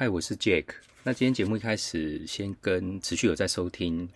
嗨，我是 Jack。那今天节目一开始，先跟持续有在收听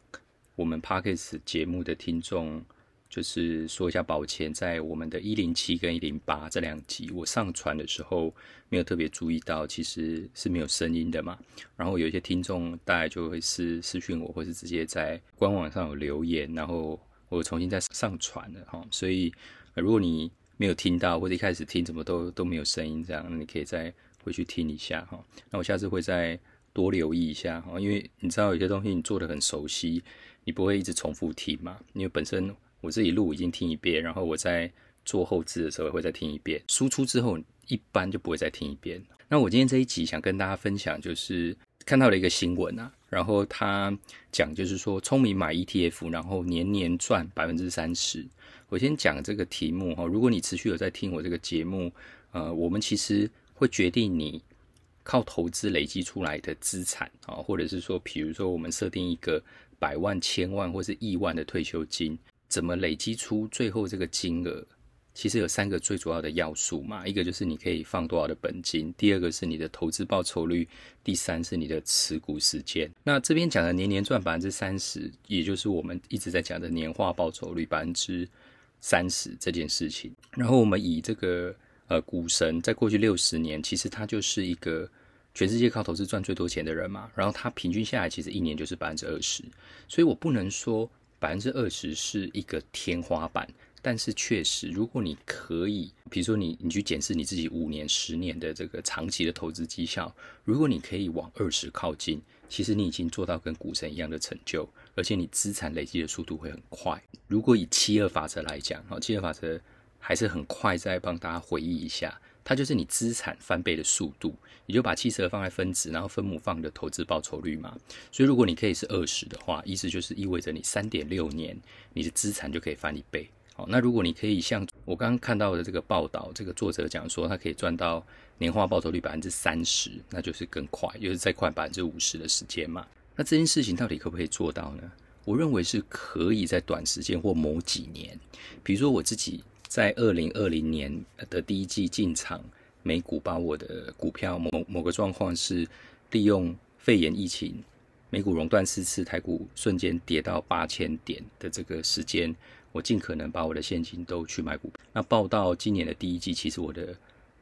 我们 Parkes 节目的听众，就是说一下抱歉，在我们的一零七跟一零八这两集，我上传的时候没有特别注意到，其实是没有声音的嘛。然后有一些听众大概就会是私讯我，或是直接在官网上有留言，然后我重新再上传了哈。所以如果你没有听到，或者一开始听怎么都都没有声音，这样你可以再。回去听一下哈，那我下次会再多留意一下哈，因为你知道有些东西你做的很熟悉，你不会一直重复听嘛。因为本身我自己录已经听一遍，然后我在做后置的时候也会再听一遍，输出之后一般就不会再听一遍。那我今天这一集想跟大家分享，就是看到了一个新闻啊，然后他讲就是说聪明买 ETF，然后年年赚百分之三十。我先讲这个题目哈，如果你持续有在听我这个节目，呃，我们其实。会决定你靠投资累积出来的资产啊，或者是说，比如说我们设定一个百万、千万或是亿万的退休金，怎么累积出最后这个金额？其实有三个最主要的要素嘛，一个就是你可以放多少的本金，第二个是你的投资报酬率，第三是你的持股时间。那这边讲的年年赚百分之三十，也就是我们一直在讲的年化报酬率百分之三十这件事情。然后我们以这个。呃，股神在过去六十年，其实他就是一个全世界靠投资赚最多钱的人嘛。然后他平均下来，其实一年就是百分之二十。所以我不能说百分之二十是一个天花板，但是确实，如果你可以，比如说你你去检视你自己五年、十年的这个长期的投资绩效，如果你可以往二十靠近，其实你已经做到跟股神一样的成就，而且你资产累积的速度会很快。如果以七二法则来讲，哈，七二法则。还是很快，再帮大家回忆一下，它就是你资产翻倍的速度，你就把七十二放在分子，然后分母放你的投资报酬率嘛。所以如果你可以是二十的话，意思就是意味着你三点六年，你的资产就可以翻一倍。好，那如果你可以像我刚刚看到的这个报道，这个作者讲说，他可以赚到年化报酬率百分之三十，那就是更快，就是再快百分之五十的时间嘛。那这件事情到底可不可以做到呢？我认为是可以在短时间或某几年，比如说我自己。在二零二零年的第一季进场美股，把我的股票某某个状况是利用肺炎疫情，美股熔断四次，台股瞬间跌到八千点的这个时间，我尽可能把我的现金都去买股票。那报到今年的第一季，其实我的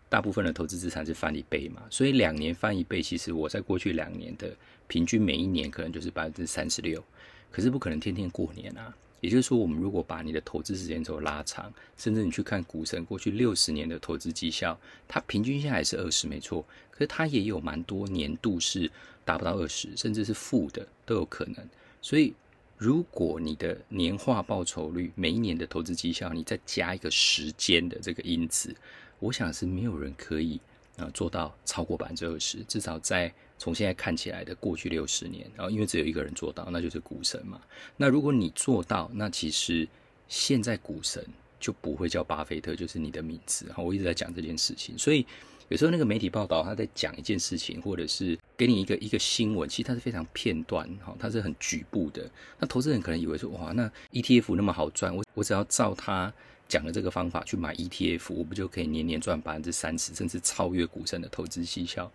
大部分的投资资产是翻一倍嘛，所以两年翻一倍，其实我在过去两年的平均每一年可能就是百分之三十六，可是不可能天天过年啊。也就是说，我们如果把你的投资时间轴拉长，甚至你去看股神过去六十年的投资绩效，它平均下来是二十，没错。可是它也有蛮多年度是达不到二十，甚至是负的都有可能。所以，如果你的年化报酬率每一年的投资绩效，你再加一个时间的这个因子，我想是没有人可以啊做到超过百分之二十，至少在。从现在看起来的过去六十年，然后因为只有一个人做到，那就是股神嘛。那如果你做到，那其实现在股神就不会叫巴菲特，就是你的名字。然后我一直在讲这件事情，所以有时候那个媒体报道他在讲一件事情，或者是给你一个一个新闻，其实它是非常片段，哈，它是很局部的。那投资人可能以为说，哇，那 ETF 那么好赚，我我只要照他讲的这个方法去买 ETF，我不就可以年年赚百分之三十，甚至超越股神的投资绩效？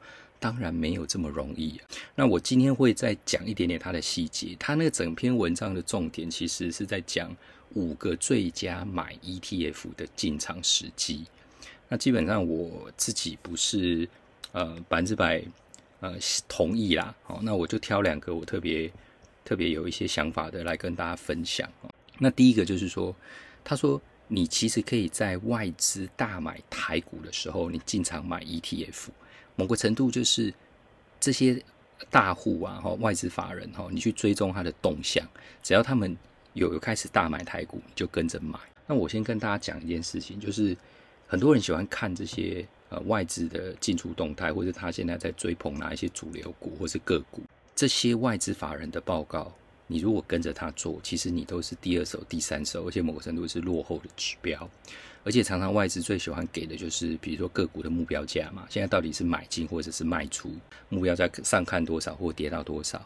当然没有这么容易。那我今天会再讲一点点它的细节。它那个整篇文章的重点其实是在讲五个最佳买 ETF 的进场时机。那基本上我自己不是呃百分之百呃同意啦。好，那我就挑两个我特别特别有一些想法的来跟大家分享。那第一个就是说，他说你其实可以在外资大买台股的时候，你进场买 ETF。某个程度就是这些大户啊，哈，外资法人哈，你去追踪他的动向，只要他们有有开始大买台股，你就跟着买。那我先跟大家讲一件事情，就是很多人喜欢看这些呃外资的进出动态，或者他现在在追捧哪一些主流股或是个股，这些外资法人的报告，你如果跟着他做，其实你都是第二手、第三手，而且某个程度是落后的指标。而且常常外资最喜欢给的就是，比如说个股的目标价嘛，现在到底是买进或者是卖出，目标价上看多少或跌到多少？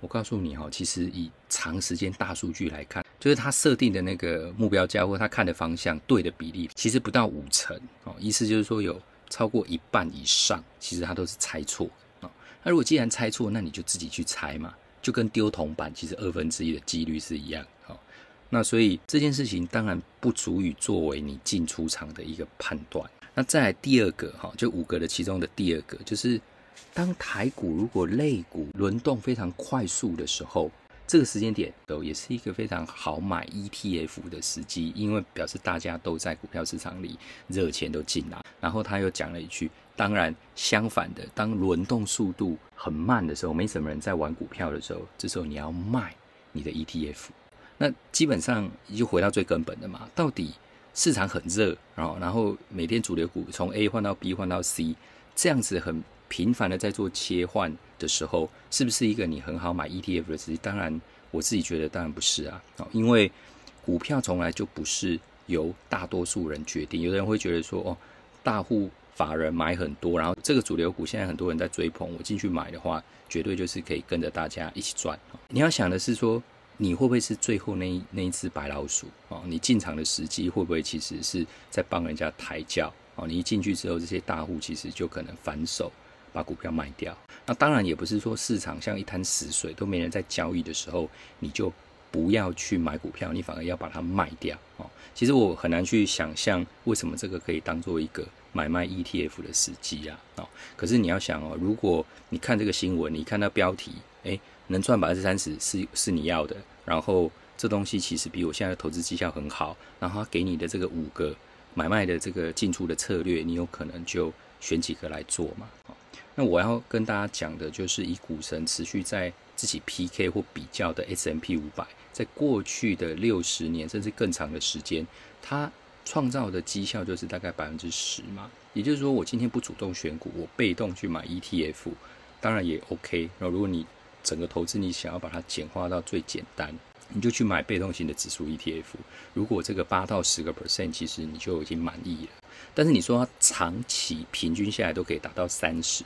我告诉你哈，其实以长时间大数据来看，就是他设定的那个目标价或他看的方向对的比例，其实不到五成哦。意思就是说有超过一半以上，其实他都是猜错啊。那如果既然猜错，那你就自己去猜嘛，就跟丢铜板其实二分之一的几率是一样。好，那所以这件事情当然不足以作为你进出场的一个判断。那再来第二个哈，就五个的其中的第二个，就是当台股如果类股轮动非常快速的时候。这个时间点都也是一个非常好买 ETF 的时机，因为表示大家都在股票市场里热钱都进来。然后他又讲了一句：当然，相反的，当轮动速度很慢的时候，没什么人在玩股票的时候，这时候你要卖你的 ETF。那基本上就回到最根本的嘛，到底市场很热，然后然后每天主流股从 A 换到 B 换到 C，这样子很。频繁的在做切换的时候，是不是一个你很好买 ETF 的时机？当然，我自己觉得当然不是啊，因为股票从来就不是由大多数人决定。有的人会觉得说，哦，大户法人买很多，然后这个主流股现在很多人在追捧，我进去买的话，绝对就是可以跟着大家一起赚。你要想的是说，你会不会是最后那一那一只白老鼠啊？你进场的时机会不会其实是在帮人家抬轿？哦，你一进去之后，这些大户其实就可能反手。把股票卖掉，那当然也不是说市场像一滩死水都没人在交易的时候，你就不要去买股票，你反而要把它卖掉哦。其实我很难去想象为什么这个可以当做一个买卖 ETF 的时机啊哦。可是你要想哦，如果你看这个新闻，你看到标题，诶，能赚百分之三十是是你要的，然后这东西其实比我现在的投资绩效很好，然后他给你的这个五个买卖的这个进出的策略，你有可能就选几个来做嘛。那我要跟大家讲的就是，以股神持续在自己 PK 或比较的 S M P 五百，在过去的六十年甚至更长的时间，它创造的绩效就是大概百分之十嘛。也就是说，我今天不主动选股，我被动去买 E T F，当然也 OK。然后，如果你整个投资你想要把它简化到最简单，你就去买被动型的指数 E T F。如果这个八到十个 percent，其实你就已经满意了。但是你说它长期平均下来都可以达到三十。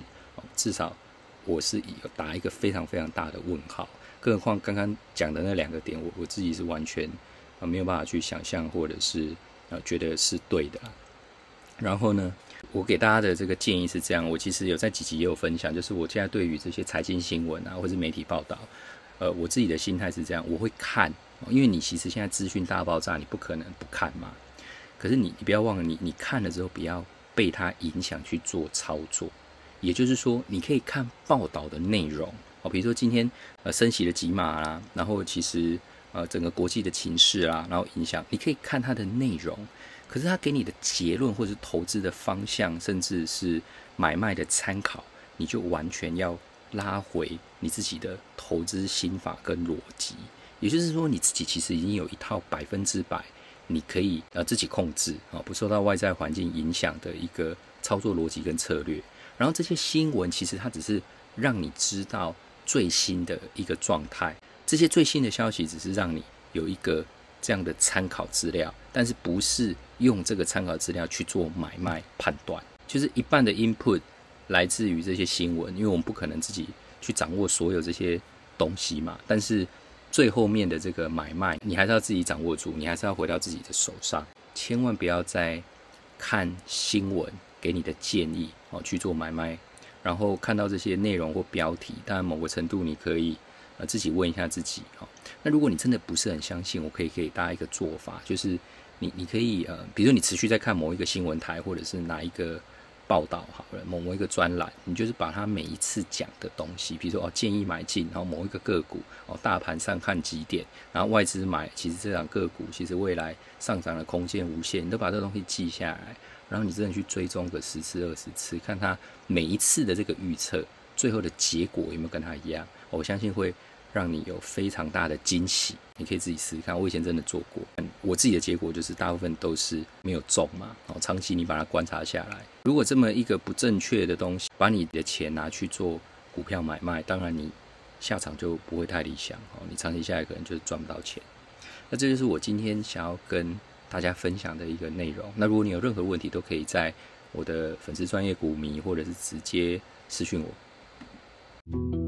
至少我是有打一个非常非常大的问号，更何况刚刚讲的那两个点，我我自己是完全啊没有办法去想象，或者是啊觉得是对的。然后呢，我给大家的这个建议是这样，我其实有在几集也有分享，就是我现在对于这些财经新闻啊，或是媒体报道，呃，我自己的心态是这样，我会看，因为你其实现在资讯大爆炸，你不可能不看嘛。可是你你不要忘了，你你看了之后，不要被它影响去做操作。也就是说，你可以看报道的内容哦，比如说今天呃升息的几码啦，然后其实呃整个国际的情势啊，然后影响，你可以看它的内容，可是它给你的结论或者是投资的方向，甚至是买卖的参考，你就完全要拉回你自己的投资心法跟逻辑。也就是说，你自己其实已经有一套百分之百你可以呃自己控制啊，不受到外在环境影响的一个操作逻辑跟策略。然后这些新闻其实它只是让你知道最新的一个状态，这些最新的消息只是让你有一个这样的参考资料，但是不是用这个参考资料去做买卖判断。就是一半的 input 来自于这些新闻，因为我们不可能自己去掌握所有这些东西嘛。但是最后面的这个买卖，你还是要自己掌握住，你还是要回到自己的手上，千万不要再看新闻。给你的建议哦，去做买卖，然后看到这些内容或标题，当然某个程度你可以呃自己问一下自己哦。那如果你真的不是很相信，我可以给大家一个做法，就是你你可以呃，比如说你持续在看某一个新闻台或者是哪一个报道好了，某一个专栏，你就是把它每一次讲的东西，比如说哦建议买进，然后某一个个股哦大盘上看几点，然后外资买，其实这档个股其实未来上涨的空间无限，你都把这东西记下来。然后你真的去追踪个十次二十次，看他每一次的这个预测，最后的结果有没有跟他一样？我相信会让你有非常大的惊喜。你可以自己试试看，我以前真的做过，我自己的结果就是大部分都是没有中嘛。哦，长期你把它观察下来，如果这么一个不正确的东西，把你的钱拿去做股票买卖，当然你下场就不会太理想哦。你长期下来可能就是赚不到钱。那这就是我今天想要跟。大家分享的一个内容。那如果你有任何问题，都可以在我的粉丝专业股迷，或者是直接私讯我。